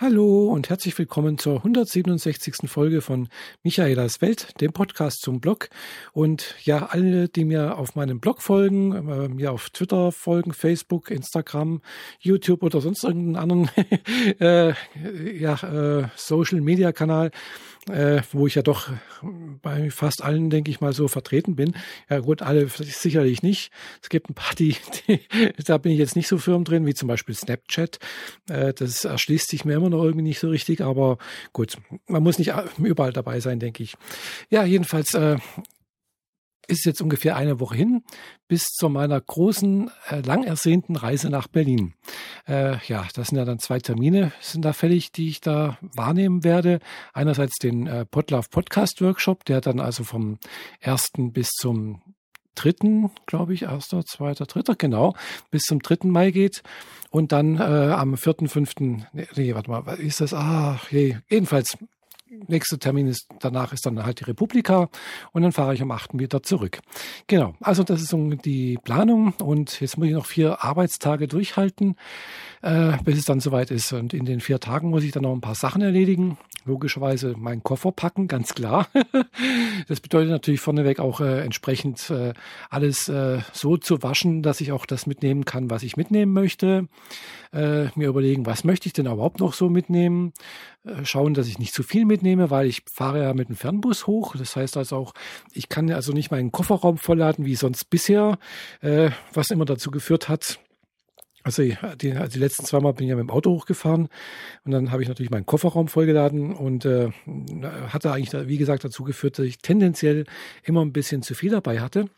Hallo und herzlich willkommen zur 167. Folge von Michaelas Welt, dem Podcast zum Blog. Und ja, alle, die mir auf meinem Blog folgen, äh, mir auf Twitter folgen, Facebook, Instagram, YouTube oder sonst irgendeinen anderen äh, ja, äh, Social Media Kanal, äh, wo ich ja doch bei fast allen, denke ich mal, so vertreten bin. Ja gut, alle sicherlich nicht. Es gibt ein paar, die, die da bin ich jetzt nicht so firm drin, wie zum Beispiel Snapchat. Äh, das erschließt sich mir immer noch irgendwie nicht so richtig, aber gut, man muss nicht überall dabei sein, denke ich. Ja, jedenfalls äh, ist jetzt ungefähr eine Woche hin bis zu meiner großen, äh, lang ersehnten Reise nach Berlin. Äh, ja, das sind ja dann zwei Termine, sind da fällig, die ich da wahrnehmen werde. Einerseits den äh, Podlove Podcast Workshop, der dann also vom ersten bis zum dritten, glaube ich, erster, zweiter, dritter, genau, bis zum dritten Mai geht. Und dann äh, am vierten, fünften, nee, nee, warte mal, was ist das? Ah, je, jedenfalls nächster Termin ist, danach ist dann halt die Republika und dann fahre ich am 8. wieder zurück. Genau, also das ist so die Planung und jetzt muss ich noch vier Arbeitstage durchhalten, äh, bis es dann soweit ist. Und in den vier Tagen muss ich dann noch ein paar Sachen erledigen. Logischerweise meinen Koffer packen, ganz klar. das bedeutet natürlich vorneweg auch äh, entsprechend äh, alles äh, so zu waschen, dass ich auch das mitnehmen kann, was ich mitnehmen möchte. Äh, mir überlegen, was möchte ich denn überhaupt noch so mitnehmen. Äh, schauen, dass ich nicht zu viel mitnehme, weil ich fahre ja mit dem Fernbus hoch. Das heißt also auch, ich kann also nicht meinen Kofferraum vollladen wie sonst bisher, äh, was immer dazu geführt hat, also die, also die letzten zweimal bin ich ja mit dem Auto hochgefahren und dann habe ich natürlich meinen Kofferraum vollgeladen und äh, hatte eigentlich, wie gesagt, dazu geführt, dass ich tendenziell immer ein bisschen zu viel dabei hatte.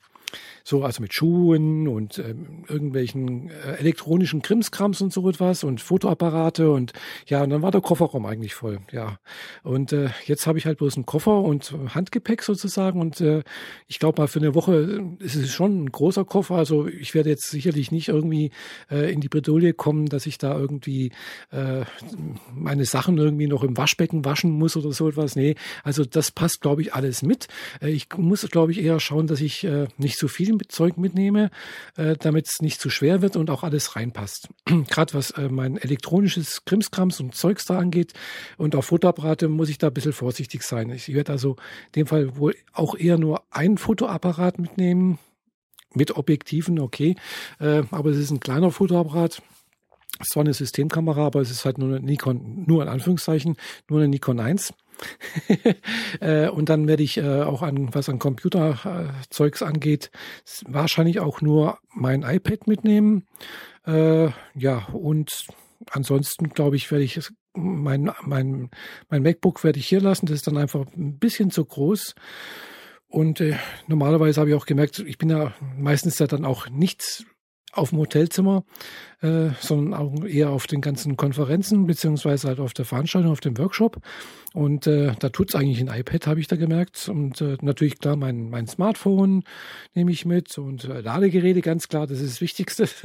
So, also mit Schuhen und äh, irgendwelchen äh, elektronischen Krimskrams und so etwas und Fotoapparate und ja, und dann war der Kofferraum eigentlich voll, ja. Und äh, jetzt habe ich halt bloß einen Koffer und Handgepäck sozusagen und äh, ich glaube mal für eine Woche ist es schon ein großer Koffer. Also ich werde jetzt sicherlich nicht irgendwie äh, in die Bredouille kommen, dass ich da irgendwie äh, meine Sachen irgendwie noch im Waschbecken waschen muss oder so etwas. Nee, also das passt, glaube ich, alles mit. Äh, ich muss, glaube ich, eher schauen, dass ich äh, nicht zu viel Zeug mitnehme, äh, damit es nicht zu schwer wird und auch alles reinpasst. Gerade was äh, mein elektronisches Krimskrams und Zeugs da angeht und auch Fotoapparate muss ich da ein bisschen vorsichtig sein. Ich werde also in dem Fall wohl auch eher nur ein Fotoapparat mitnehmen, mit Objektiven, okay, äh, aber es ist ein kleiner Fotoapparat. Zwar eine Systemkamera, aber es ist halt nur eine Nikon, nur in Anführungszeichen, nur eine Nikon 1. Äh, und dann werde ich äh, auch an, was an Computerzeugs angeht, wahrscheinlich auch nur mein iPad mitnehmen. Äh, ja, und ansonsten glaube ich, werde ich mein, mein, mein MacBook werde ich hier lassen. Das ist dann einfach ein bisschen zu groß. Und äh, normalerweise habe ich auch gemerkt, ich bin ja meistens ja dann auch nicht auf dem Hotelzimmer, äh, sondern auch eher auf den ganzen Konferenzen, beziehungsweise halt auf der Veranstaltung, auf dem Workshop. Und äh, da tut's eigentlich ein iPad, habe ich da gemerkt. Und äh, natürlich klar, mein, mein Smartphone nehme ich mit und äh, Ladegeräte, ganz klar, das ist das Wichtigste.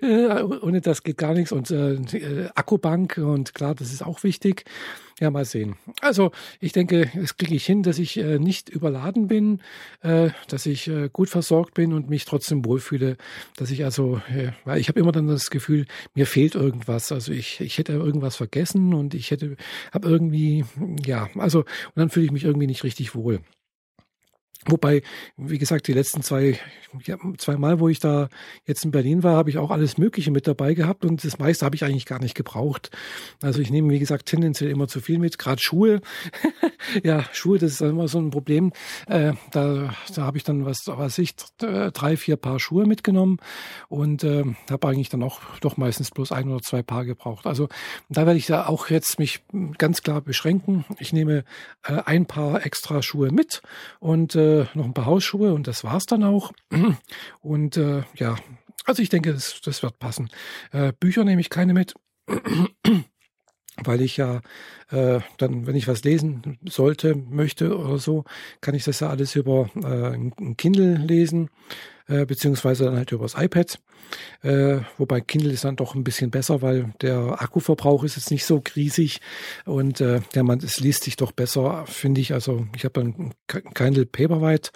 Äh, ohne das geht gar nichts. Und äh, äh, Akkubank und klar, das ist auch wichtig. Ja, mal sehen. Also ich denke, es kriege ich hin, dass ich äh, nicht überladen bin, äh, dass ich äh, gut versorgt bin und mich trotzdem wohlfühle, dass ich also, äh, weil ich habe immer dann das Gefühl, mir fehlt irgendwas. Also ich, ich hätte irgendwas vergessen und ich hätte, habe irgendwie, ja, also und dann fühle ich mich irgendwie nicht richtig wohl. Wobei, wie gesagt, die letzten zwei, ja, zwei Mal, wo ich da jetzt in Berlin war, habe ich auch alles Mögliche mit dabei gehabt und das meiste habe ich eigentlich gar nicht gebraucht. Also ich nehme, wie gesagt, tendenziell immer zu viel mit, gerade Schuhe. ja, Schuhe, das ist immer so ein Problem. Äh, da da habe ich dann, was was ich, drei, vier Paar Schuhe mitgenommen und äh, habe eigentlich dann auch doch meistens bloß ein oder zwei Paar gebraucht. Also da werde ich da auch jetzt mich ganz klar beschränken. Ich nehme äh, ein Paar extra Schuhe mit und äh, äh, noch ein paar Hausschuhe und das war's dann auch. Und äh, ja, also ich denke, das, das wird passen. Äh, Bücher nehme ich keine mit. weil ich ja äh, dann, wenn ich was lesen sollte, möchte oder so, kann ich das ja alles über äh, ein Kindle lesen äh, beziehungsweise dann halt übers iPad. Äh, wobei Kindle ist dann doch ein bisschen besser, weil der Akkuverbrauch ist jetzt nicht so riesig und äh, der man, es liest sich doch besser, finde ich. Also ich habe ein Kindle Paperwhite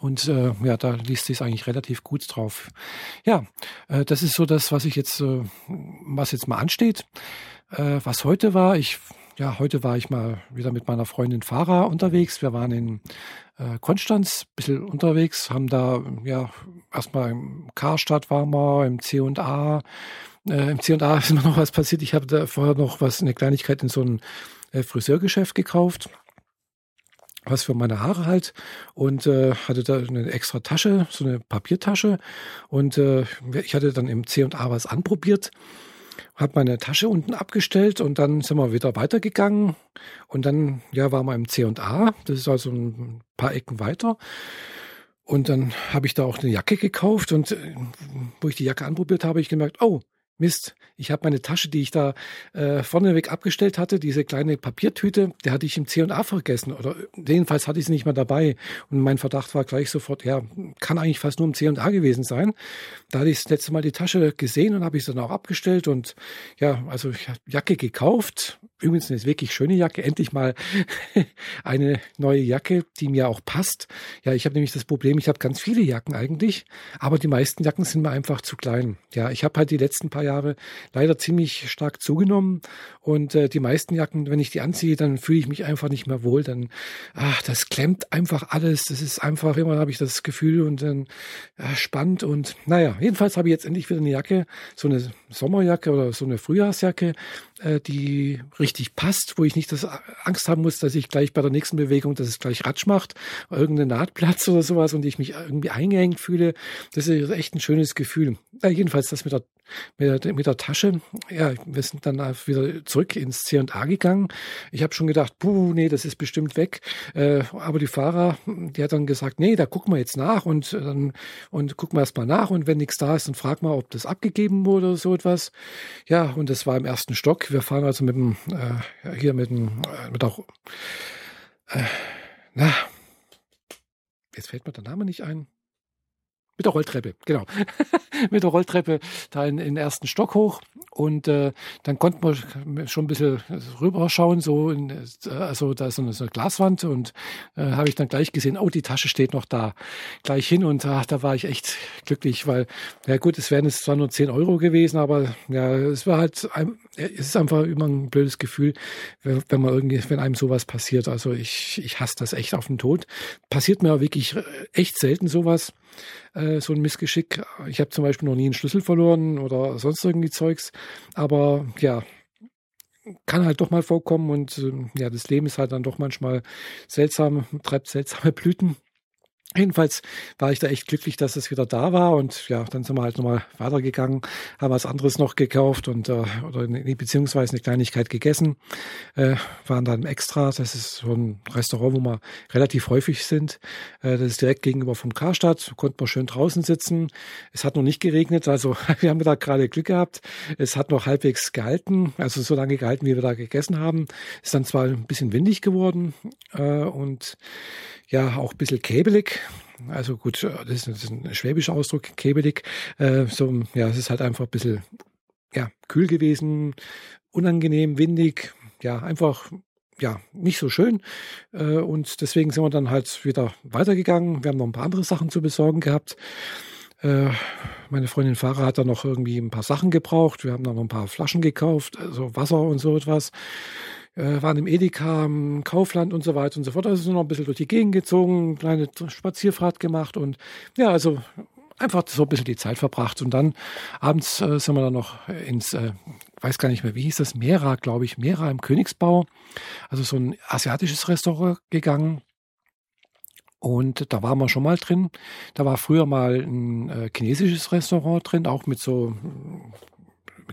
und äh, ja, da liest sich eigentlich relativ gut drauf. Ja, äh, das ist so das, was ich jetzt, äh, was jetzt mal ansteht. Äh, was heute war, ich ja, heute war ich mal wieder mit meiner Freundin Farah unterwegs. Wir waren in äh, Konstanz, ein bisschen unterwegs, haben da ja erstmal im Karstadt waren wir, im C&A. Äh, Im C&A ist mir noch was passiert. Ich habe da vorher noch was, eine Kleinigkeit in so ein äh, Friseurgeschäft gekauft was für meine Haare halt und äh, hatte da eine extra Tasche, so eine Papiertasche und äh, ich hatte dann im C&A was anprobiert habe meine Tasche unten abgestellt und dann sind wir wieder weitergegangen. Und dann, ja, waren wir im C&A. Das ist also ein paar Ecken weiter. Und dann habe ich da auch eine Jacke gekauft und äh, wo ich die Jacke anprobiert habe, habe ich gemerkt, oh, Mist, ich habe meine Tasche, die ich da äh, vorneweg abgestellt hatte, diese kleine Papiertüte, die hatte ich im C&A vergessen oder jedenfalls hatte ich sie nicht mehr dabei und mein Verdacht war gleich sofort, ja, kann eigentlich fast nur im C&A gewesen sein. Da hatte ich das letzte Mal die Tasche gesehen und habe ich sie dann auch abgestellt und ja, also ich habe Jacke gekauft, übrigens eine wirklich schöne Jacke, endlich mal eine neue Jacke, die mir auch passt. Ja, ich habe nämlich das Problem, ich habe ganz viele Jacken eigentlich, aber die meisten Jacken sind mir einfach zu klein. Ja, ich habe halt die letzten paar Jahre leider ziemlich stark zugenommen. Und äh, die meisten Jacken, wenn ich die anziehe, dann fühle ich mich einfach nicht mehr wohl. Dann, ach, das klemmt einfach alles. Das ist einfach, immer habe ich das Gefühl und dann äh, spannend. Und naja, jedenfalls habe ich jetzt endlich wieder eine Jacke, so eine Sommerjacke oder so eine Frühjahrsjacke, die richtig passt, wo ich nicht das Angst haben muss, dass ich gleich bei der nächsten Bewegung, dass es gleich Ratsch macht, irgendein Nahtplatz oder sowas und ich mich irgendwie eingeengt fühle. Das ist echt ein schönes Gefühl. Ja, jedenfalls das mit der, mit der, mit der Tasche. Ja, wir sind dann wieder zurück ins C&A gegangen. Ich habe schon gedacht, puh, nee, das ist bestimmt weg. Äh, aber die Fahrer, die hat dann gesagt, nee, da gucken wir jetzt nach und dann und gucken wir erst mal nach und wenn nichts da ist, dann fragen wir, ob das abgegeben wurde oder so etwas. Ja, und das war im ersten Stock. Wir fahren also mit dem, äh, hier mit dem, äh, mit auch, äh, na, jetzt fällt mir der Name nicht ein. Mit der Rolltreppe, genau. mit der Rolltreppe da in, in den ersten Stock hoch. Und äh, dann konnten wir schon ein bisschen rüberschauen, so in, äh, also da ist so eine, so eine Glaswand und äh, habe ich dann gleich gesehen, oh, die Tasche steht noch da. Gleich hin und ach, da war ich echt glücklich, weil, ja gut, es wären jetzt zwar nur 10 Euro gewesen, aber ja, es war halt, es ist einfach immer ein blödes Gefühl, wenn man irgendwie, wenn einem sowas passiert. Also ich, ich hasse das echt auf den Tod. Passiert mir wirklich echt selten sowas. Äh, so ein Missgeschick. Ich habe zum Beispiel noch nie einen Schlüssel verloren oder sonst irgendwie Zeugs. Aber ja, kann halt doch mal vorkommen und äh, ja, das Leben ist halt dann doch manchmal seltsam, treibt seltsame Blüten. Jedenfalls war ich da echt glücklich, dass es wieder da war und ja, dann sind wir halt nochmal weitergegangen, haben was anderes noch gekauft und äh, oder beziehungsweise eine Kleinigkeit gegessen, äh, waren dann extra. Das ist so ein Restaurant, wo wir relativ häufig sind. Äh, das ist direkt gegenüber vom Karstadt, konnten wir schön draußen sitzen. Es hat noch nicht geregnet, also wir haben da gerade Glück gehabt. Es hat noch halbwegs gehalten, also so lange gehalten, wie wir da gegessen haben. Ist dann zwar ein bisschen windig geworden äh, und ja auch ein bisschen käbelig. Also gut, das ist ein schwäbischer Ausdruck, käbelig. Äh, so, ja, es ist halt einfach ein bisschen ja, kühl gewesen, unangenehm, windig, ja, einfach ja, nicht so schön. Äh, und deswegen sind wir dann halt wieder weitergegangen. Wir haben noch ein paar andere Sachen zu besorgen gehabt. Äh, meine Freundin Fahrer hat dann noch irgendwie ein paar Sachen gebraucht. Wir haben dann noch ein paar Flaschen gekauft, also Wasser und so etwas äh, waren im Edeka, im Kaufland und so weiter und so fort. Also sind noch ein bisschen durch die Gegend gezogen, kleine Spazierfahrt gemacht und ja, also einfach so ein bisschen die Zeit verbracht. Und dann abends äh, sind wir dann noch ins, äh, weiß gar nicht mehr, wie hieß das, Mera, glaube ich, Mera im Königsbau, also so ein asiatisches Restaurant gegangen. Und da waren wir schon mal drin. Da war früher mal ein äh, chinesisches Restaurant drin, auch mit so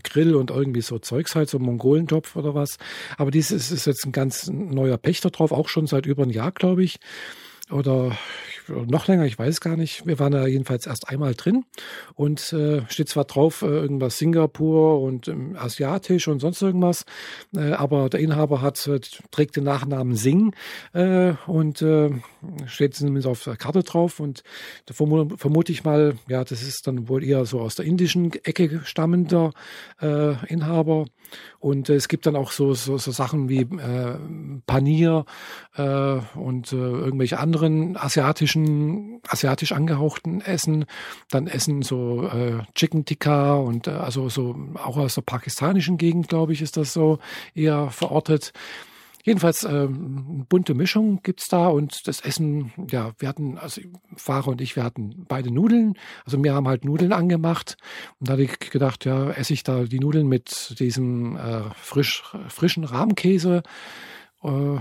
Grill und irgendwie so Zeugs halt, so Mongolentopf oder was. Aber dieses ist jetzt ein ganz neuer Pächter drauf, auch schon seit über ein Jahr, glaube ich. Oder noch länger, ich weiß gar nicht. Wir waren da jedenfalls erst einmal drin und äh, steht zwar drauf äh, irgendwas Singapur und ähm, asiatisch und sonst irgendwas, äh, aber der Inhaber hat äh, trägt den Nachnamen Singh äh, und äh, steht zumindest auf der Karte drauf und da vermute, vermute ich mal, ja, das ist dann wohl eher so aus der indischen Ecke stammender Inhaber und es gibt dann auch so, so, so Sachen wie Panier und irgendwelche anderen asiatischen asiatischen, asiatisch angehauchten Essen. Dann Essen so äh, Chicken Tikka und äh, also so auch aus der pakistanischen Gegend, glaube ich, ist das so eher verortet. Jedenfalls ähm, bunte Mischung gibt's da und das Essen, ja, wir hatten, also Fahrer und ich, wir hatten beide Nudeln. Also wir haben halt Nudeln angemacht und da hatte ich gedacht, ja, esse ich da die Nudeln mit diesem äh, frisch, frischen Rahmkäse äh,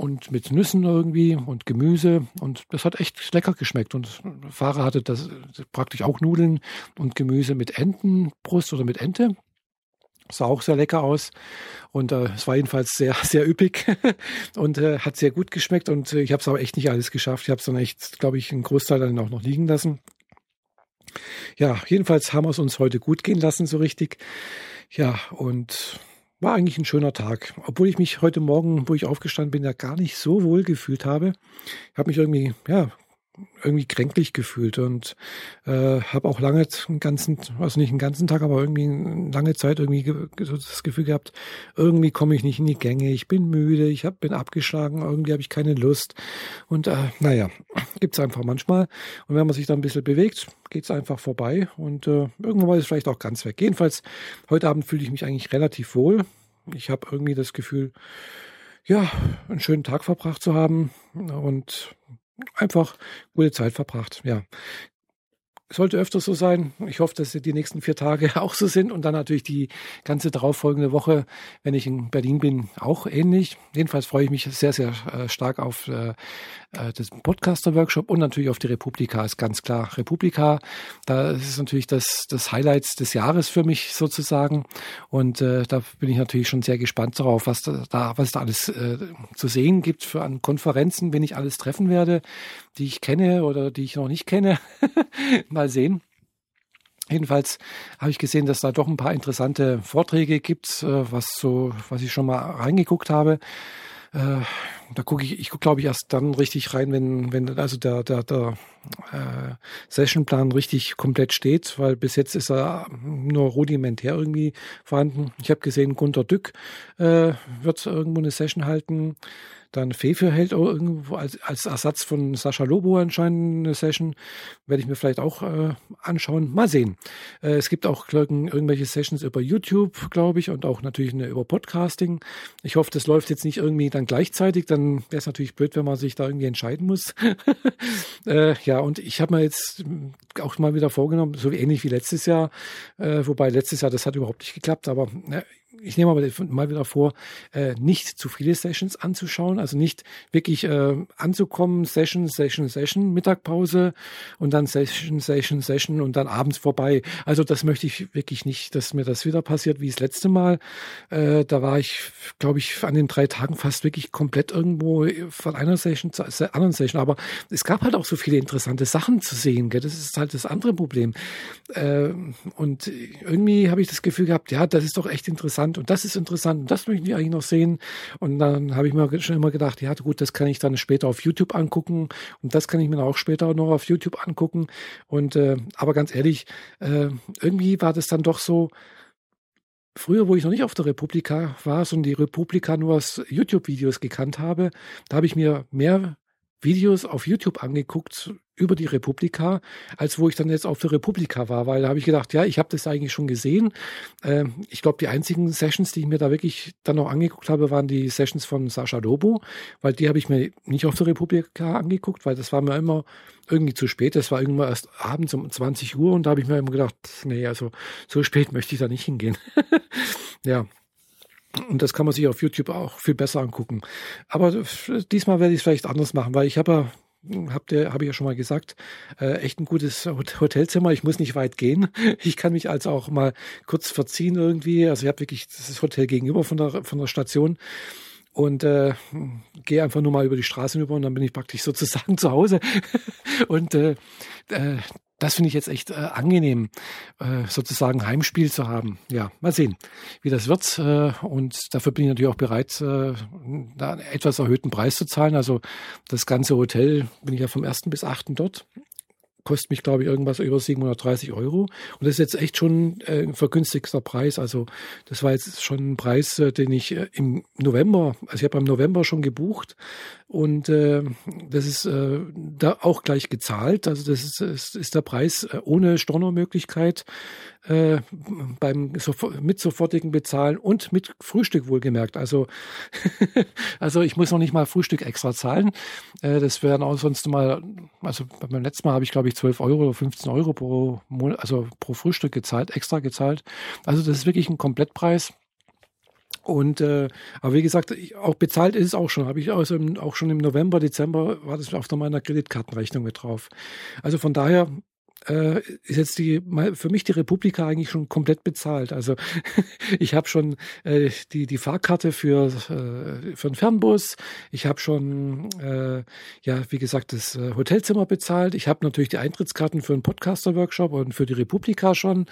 und mit Nüssen irgendwie und Gemüse und das hat echt lecker geschmeckt und Fahrer hatte das praktisch auch Nudeln und Gemüse mit Entenbrust oder mit Ente sah auch sehr lecker aus und äh, es war jedenfalls sehr, sehr üppig und äh, hat sehr gut geschmeckt und äh, ich habe es aber echt nicht alles geschafft. Ich habe es dann echt, glaube ich, einen Großteil dann auch noch liegen lassen. Ja, jedenfalls haben wir es uns heute gut gehen lassen, so richtig. Ja, und war eigentlich ein schöner Tag. Obwohl ich mich heute Morgen, wo ich aufgestanden bin, ja gar nicht so wohl gefühlt habe. Ich habe mich irgendwie, ja, irgendwie kränklich gefühlt und äh, habe auch lange einen ganzen, also nicht einen ganzen Tag, aber irgendwie eine lange Zeit irgendwie so das Gefühl gehabt, irgendwie komme ich nicht in die Gänge, ich bin müde, ich hab, bin abgeschlagen, irgendwie habe ich keine Lust und äh, naja, gibt's einfach manchmal und wenn man sich da ein bisschen bewegt, geht's einfach vorbei und äh, irgendwann ist es vielleicht auch ganz weg. Jedenfalls, heute Abend fühle ich mich eigentlich relativ wohl. Ich habe irgendwie das Gefühl, ja, einen schönen Tag verbracht zu haben und einfach gute Zeit verbracht. Ja, sollte öfter so sein. Ich hoffe, dass die nächsten vier Tage auch so sind und dann natürlich die ganze darauffolgende Woche, wenn ich in Berlin bin, auch ähnlich. Jedenfalls freue ich mich sehr, sehr äh, stark auf äh, äh, das Podcaster-Workshop und natürlich auf die Republika, ist ganz klar. Republika, da ist natürlich das, das Highlight des Jahres für mich sozusagen und äh, da bin ich natürlich schon sehr gespannt darauf, was da, was da alles äh, zu sehen gibt für an Konferenzen, wenn ich alles treffen werde, die ich kenne oder die ich noch nicht kenne. mal sehen. Jedenfalls habe ich gesehen, dass da doch ein paar interessante Vorträge gibt, äh, was so, was ich schon mal reingeguckt habe. Äh, da gucke ich, ich gucke glaube ich erst dann richtig rein, wenn, wenn also der, der, der äh, Sessionplan richtig komplett steht, weil bis jetzt ist er nur rudimentär irgendwie vorhanden. Ich habe gesehen, Gunter Dück wird irgendwo eine Session halten. Dann Fefe hält auch irgendwo als, als Ersatz von Sascha Lobo anscheinend eine Session. Werde ich mir vielleicht auch äh, anschauen. Mal sehen. Äh, es gibt auch irgendwelche Sessions über YouTube, glaube ich, und auch natürlich eine über Podcasting. Ich hoffe, das läuft jetzt nicht irgendwie dann gleichzeitig. Dann wäre es natürlich blöd, wenn man sich da irgendwie entscheiden muss. äh, ja, und ich habe mir jetzt auch mal wieder vorgenommen, so ähnlich wie letztes Jahr, äh, wobei letztes Jahr das hat überhaupt nicht geklappt, aber äh, ich nehme aber mal wieder vor, äh, nicht zu viele Sessions anzuschauen, also nicht wirklich äh, anzukommen, Session, Session, Session, Mittagpause und dann Session, Session, Session und dann abends vorbei. Also das möchte ich wirklich nicht, dass mir das wieder passiert wie das letzte Mal. Äh, da war ich, glaube ich, an den drei Tagen fast wirklich komplett irgendwo von einer Session zur anderen Session. Aber es gab halt auch so viele interessante Sachen zu sehen. Gell? Das ist halt das andere Problem. Äh, und irgendwie habe ich das Gefühl gehabt, ja, das ist doch echt interessant interessant und das ist interessant und das möchte ich eigentlich noch sehen. Und dann habe ich mir schon immer gedacht, ja gut, das kann ich dann später auf YouTube angucken und das kann ich mir auch später noch auf YouTube angucken. Und äh, aber ganz ehrlich, äh, irgendwie war das dann doch so, Früher, wo ich noch nicht auf der Republika war, sondern die Republika nur aus YouTube-Videos gekannt habe, da habe ich mir mehr Videos auf YouTube angeguckt über die Republika, als wo ich dann jetzt auf der Republika war, weil da habe ich gedacht, ja, ich habe das eigentlich schon gesehen. Ähm, ich glaube, die einzigen Sessions, die ich mir da wirklich dann noch angeguckt habe, waren die Sessions von Sascha Lobo, weil die habe ich mir nicht auf der Republika angeguckt, weil das war mir immer irgendwie zu spät. Das war irgendwann erst abends um 20 Uhr und da habe ich mir immer gedacht, nee, also so spät möchte ich da nicht hingehen. ja, und das kann man sich auf YouTube auch viel besser angucken. Aber diesmal werde ich es vielleicht anders machen, weil ich habe ja habt ihr, habe ich ja schon mal gesagt, äh, echt ein gutes Hotelzimmer. Ich muss nicht weit gehen. Ich kann mich also auch mal kurz verziehen irgendwie. Also ich habe wirklich das Hotel gegenüber von der von der Station und äh, gehe einfach nur mal über die Straße rüber und dann bin ich praktisch sozusagen zu Hause. und äh, äh, das finde ich jetzt echt äh, angenehm, äh, sozusagen Heimspiel zu haben. Ja, mal sehen, wie das wird. Äh, und dafür bin ich natürlich auch bereit, äh, da einen etwas erhöhten Preis zu zahlen. Also das ganze Hotel bin ich ja vom ersten bis achten dort. Kostet mich, glaube ich, irgendwas über 730 Euro. Und das ist jetzt echt schon äh, ein vergünstigster Preis. Also das war jetzt schon ein Preis, äh, den ich äh, im November, also ich habe im November schon gebucht und äh, das ist äh, da auch gleich gezahlt. Also das ist, ist, ist der Preis ohne Stornomöglichkeit äh, beim mit sofortigen Bezahlen und mit Frühstück wohlgemerkt. Also also ich muss noch nicht mal Frühstück extra zahlen. Äh, das wären auch sonst mal, also beim letzten Mal habe ich glaube ich 12 Euro oder 15 Euro pro Monat, also pro Frühstück gezahlt, extra gezahlt. Also das ist wirklich ein Komplettpreis. Und äh, aber wie gesagt, auch bezahlt ist es auch schon. Habe ich also im, auch schon im November, Dezember war das auf meiner Kreditkartenrechnung mit drauf. Also von daher äh, ist jetzt die für mich die Republika eigentlich schon komplett bezahlt. Also ich habe schon äh, die die Fahrkarte für äh, für den Fernbus. Ich habe schon äh, ja wie gesagt das äh, Hotelzimmer bezahlt. Ich habe natürlich die Eintrittskarten für den Podcaster Workshop und für die Republika schon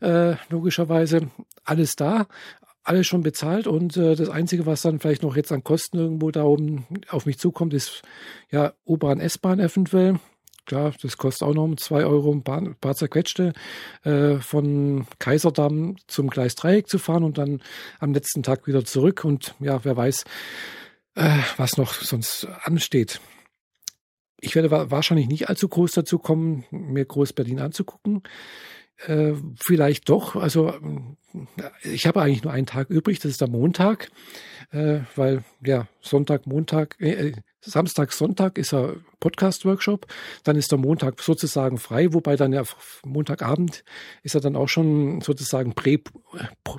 äh, logischerweise alles da alles schon bezahlt und äh, das Einzige, was dann vielleicht noch jetzt an Kosten irgendwo da oben auf mich zukommt, ist ja U-Bahn, S-Bahn eventuell. Klar, das kostet auch noch um zwei Euro ein paar, paar zerquetschte, äh, von Kaiserdamm zum Gleis Dreieck zu fahren und dann am letzten Tag wieder zurück und ja, wer weiß, äh, was noch sonst ansteht. Ich werde wahrscheinlich nicht allzu groß dazu kommen, mir Groß-Berlin anzugucken. Äh, vielleicht doch. Also ich habe eigentlich nur einen Tag übrig, das ist der Montag, äh, weil ja Sonntag, Montag, äh, äh Samstag, Sonntag ist er Podcast-Workshop, dann ist der Montag sozusagen frei, wobei dann ja Montagabend ist er dann auch schon sozusagen Prä-Publika.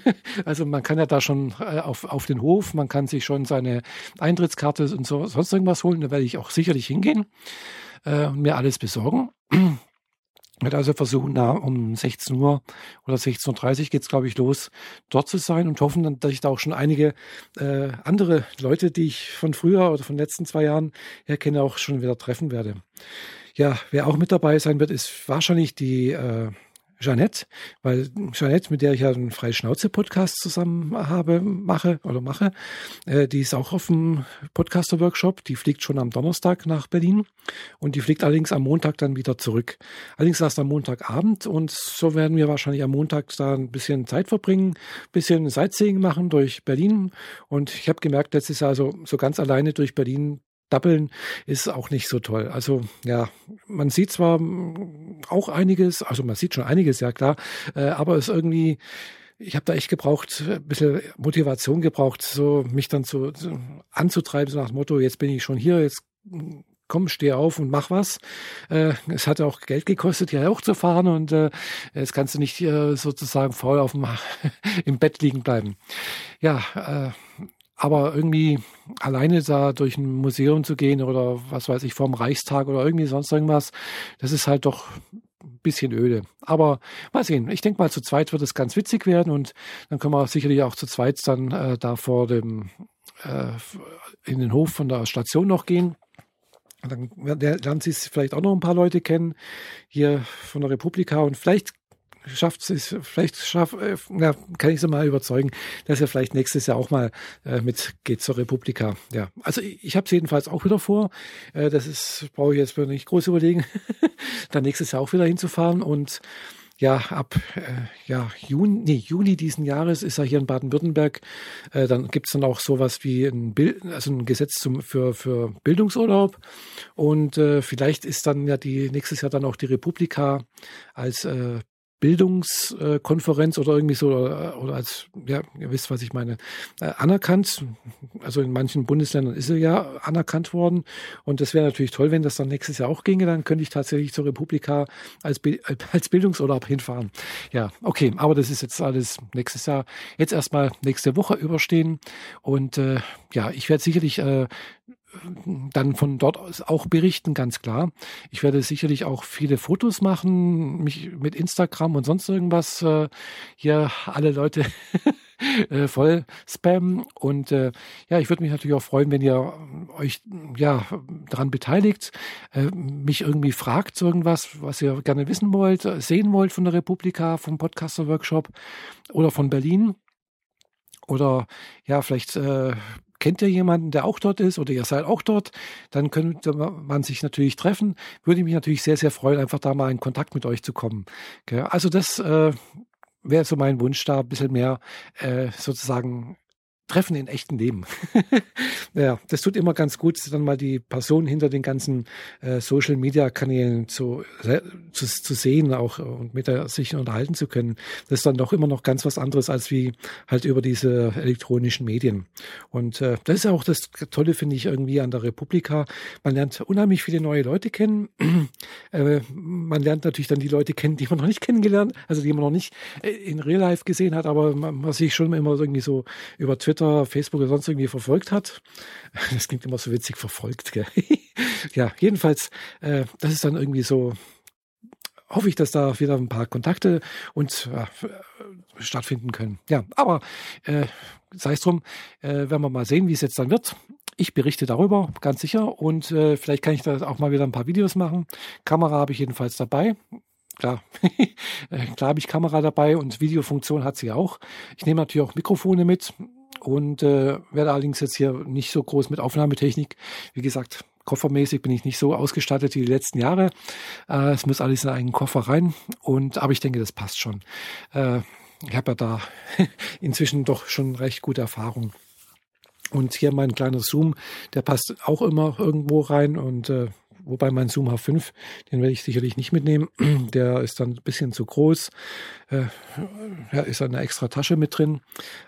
also man kann ja da schon äh, auf, auf den Hof, man kann sich schon seine Eintrittskarte und so sonst irgendwas holen, da werde ich auch sicherlich hingehen äh, und mir alles besorgen. Werde also versuchen, da um 16 Uhr oder 16.30 Uhr geht's, glaube ich, los, dort zu sein und hoffen, dass ich da auch schon einige äh, andere Leute, die ich von früher oder von den letzten zwei Jahren her auch schon wieder treffen werde. Ja, wer auch mit dabei sein wird, ist wahrscheinlich die äh, Jeanette, weil Jeanette, mit der ich ja einen freie Schnauze Podcast zusammen habe, mache oder mache, äh, die ist auch auf dem Podcaster Workshop. Die fliegt schon am Donnerstag nach Berlin und die fliegt allerdings am Montag dann wieder zurück. Allerdings erst am Montagabend und so werden wir wahrscheinlich am Montag da ein bisschen Zeit verbringen, ein bisschen Sightseeing machen durch Berlin und ich habe gemerkt, letztes Jahr also so ganz alleine durch Berlin Dappeln ist auch nicht so toll. Also ja, man sieht zwar auch einiges, also man sieht schon einiges, ja klar, äh, aber es irgendwie, ich habe da echt gebraucht, ein bisschen Motivation gebraucht, so mich dann zu, so anzutreiben, so nach dem Motto, jetzt bin ich schon hier, jetzt komm, steh auf und mach was. Äh, es hat auch Geld gekostet, hier auch zu fahren und äh, jetzt kannst du nicht äh, sozusagen faul auf dem im Bett liegen bleiben. Ja, äh, aber irgendwie alleine da durch ein Museum zu gehen oder was weiß ich, vorm Reichstag oder irgendwie sonst irgendwas, das ist halt doch ein bisschen öde. Aber mal sehen. Ich denke mal, zu zweit wird es ganz witzig werden und dann können wir sicherlich auch zu zweit dann äh, da vor dem äh, in den Hof von der Station noch gehen. Dann lernen Sie vielleicht auch noch ein paar Leute kennen hier von der Republika und vielleicht schafft es, vielleicht schaff, äh, ja, kann ich sie mal überzeugen, dass er vielleicht nächstes Jahr auch mal äh, mitgeht zur Republika. Ja, also ich, ich habe es jedenfalls auch wieder vor. Äh, das ist, brauche ich jetzt nicht groß überlegen, dann nächstes Jahr auch wieder hinzufahren und ja, ab äh, ja, Juni, nee, Juni diesen Jahres ist er hier in Baden-Württemberg. Äh, dann gibt's dann auch sowas wie ein, Bild, also ein Gesetz zum, für, für Bildungsurlaub. Und äh, vielleicht ist dann ja die nächstes Jahr dann auch die Republika als äh, Bildungskonferenz oder irgendwie so oder, als, ja, ihr wisst, was ich meine, äh, anerkannt. Also in manchen Bundesländern ist er ja anerkannt worden. Und das wäre natürlich toll, wenn das dann nächstes Jahr auch ginge. Dann könnte ich tatsächlich zur Republika als, als Bildungsurlaub hinfahren. Ja, okay, aber das ist jetzt alles nächstes Jahr. Jetzt erstmal nächste Woche überstehen. Und äh, ja, ich werde sicherlich äh, dann von dort aus auch berichten, ganz klar. Ich werde sicherlich auch viele Fotos machen, mich mit Instagram und sonst irgendwas äh, hier alle Leute äh, voll spammen. Und äh, ja, ich würde mich natürlich auch freuen, wenn ihr euch ja daran beteiligt, äh, mich irgendwie fragt irgendwas, was ihr gerne wissen wollt, sehen wollt von der Republika, vom Podcaster Workshop oder von Berlin. Oder ja, vielleicht äh, kennt ihr jemanden, der auch dort ist oder ihr seid auch dort, dann könnte man sich natürlich treffen. Würde mich natürlich sehr, sehr freuen, einfach da mal in Kontakt mit euch zu kommen. Also das äh, wäre so mein Wunsch, da ein bisschen mehr äh, sozusagen Treffen in echten Leben. ja, das tut immer ganz gut, dann mal die Person hinter den ganzen äh, Social Media Kanälen zu, äh, zu, zu sehen auch und mit der sich unterhalten zu können. Das ist dann doch immer noch ganz was anderes als wie halt über diese elektronischen Medien. Und äh, das ist auch das Tolle, finde ich, irgendwie an der Republika. Man lernt unheimlich viele neue Leute kennen. äh, man lernt natürlich dann die Leute kennen, die man noch nicht kennengelernt, also die man noch nicht äh, in Real Life gesehen hat, aber man, man sich schon immer irgendwie so über Twitter Twitter, Facebook oder sonst irgendwie verfolgt hat. Das klingt immer so witzig, verfolgt. Gell? ja, jedenfalls, äh, das ist dann irgendwie so, hoffe ich, dass da wieder ein paar Kontakte und äh, stattfinden können. Ja, aber äh, sei es drum, äh, werden wir mal sehen, wie es jetzt dann wird. Ich berichte darüber, ganz sicher. Und äh, vielleicht kann ich da auch mal wieder ein paar Videos machen. Kamera habe ich jedenfalls dabei. Klar, äh, klar habe ich Kamera dabei und Videofunktion hat sie auch. Ich nehme natürlich auch Mikrofone mit und äh, werde allerdings jetzt hier nicht so groß mit Aufnahmetechnik. Wie gesagt, koffermäßig bin ich nicht so ausgestattet wie die letzten Jahre. Äh, es muss alles in einen Koffer rein. Und aber ich denke, das passt schon. Äh, ich habe ja da inzwischen doch schon recht gute Erfahrung. Und hier mein kleiner Zoom, der passt auch immer irgendwo rein und äh, Wobei mein Zoom H5, den werde ich sicherlich nicht mitnehmen. Der ist dann ein bisschen zu groß. Äh, ja, ist eine extra Tasche mit drin.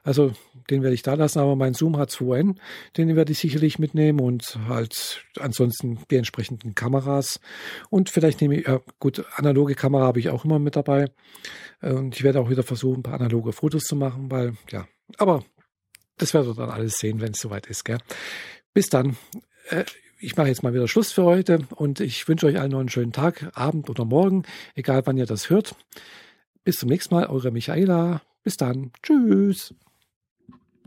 Also den werde ich da lassen. Aber mein Zoom H2N, den werde ich sicherlich mitnehmen und halt ansonsten die entsprechenden Kameras. Und vielleicht nehme ich, ja gut, analoge Kamera habe ich auch immer mit dabei. Und ich werde auch wieder versuchen, ein paar analoge Fotos zu machen, weil, ja, aber das werdet ihr dann alles sehen, wenn es soweit ist. Gell? Bis dann. Äh, ich mache jetzt mal wieder Schluss für heute und ich wünsche euch allen noch einen schönen Tag, Abend oder Morgen, egal wann ihr das hört. Bis zum nächsten Mal, eure Michaela. Bis dann. Tschüss.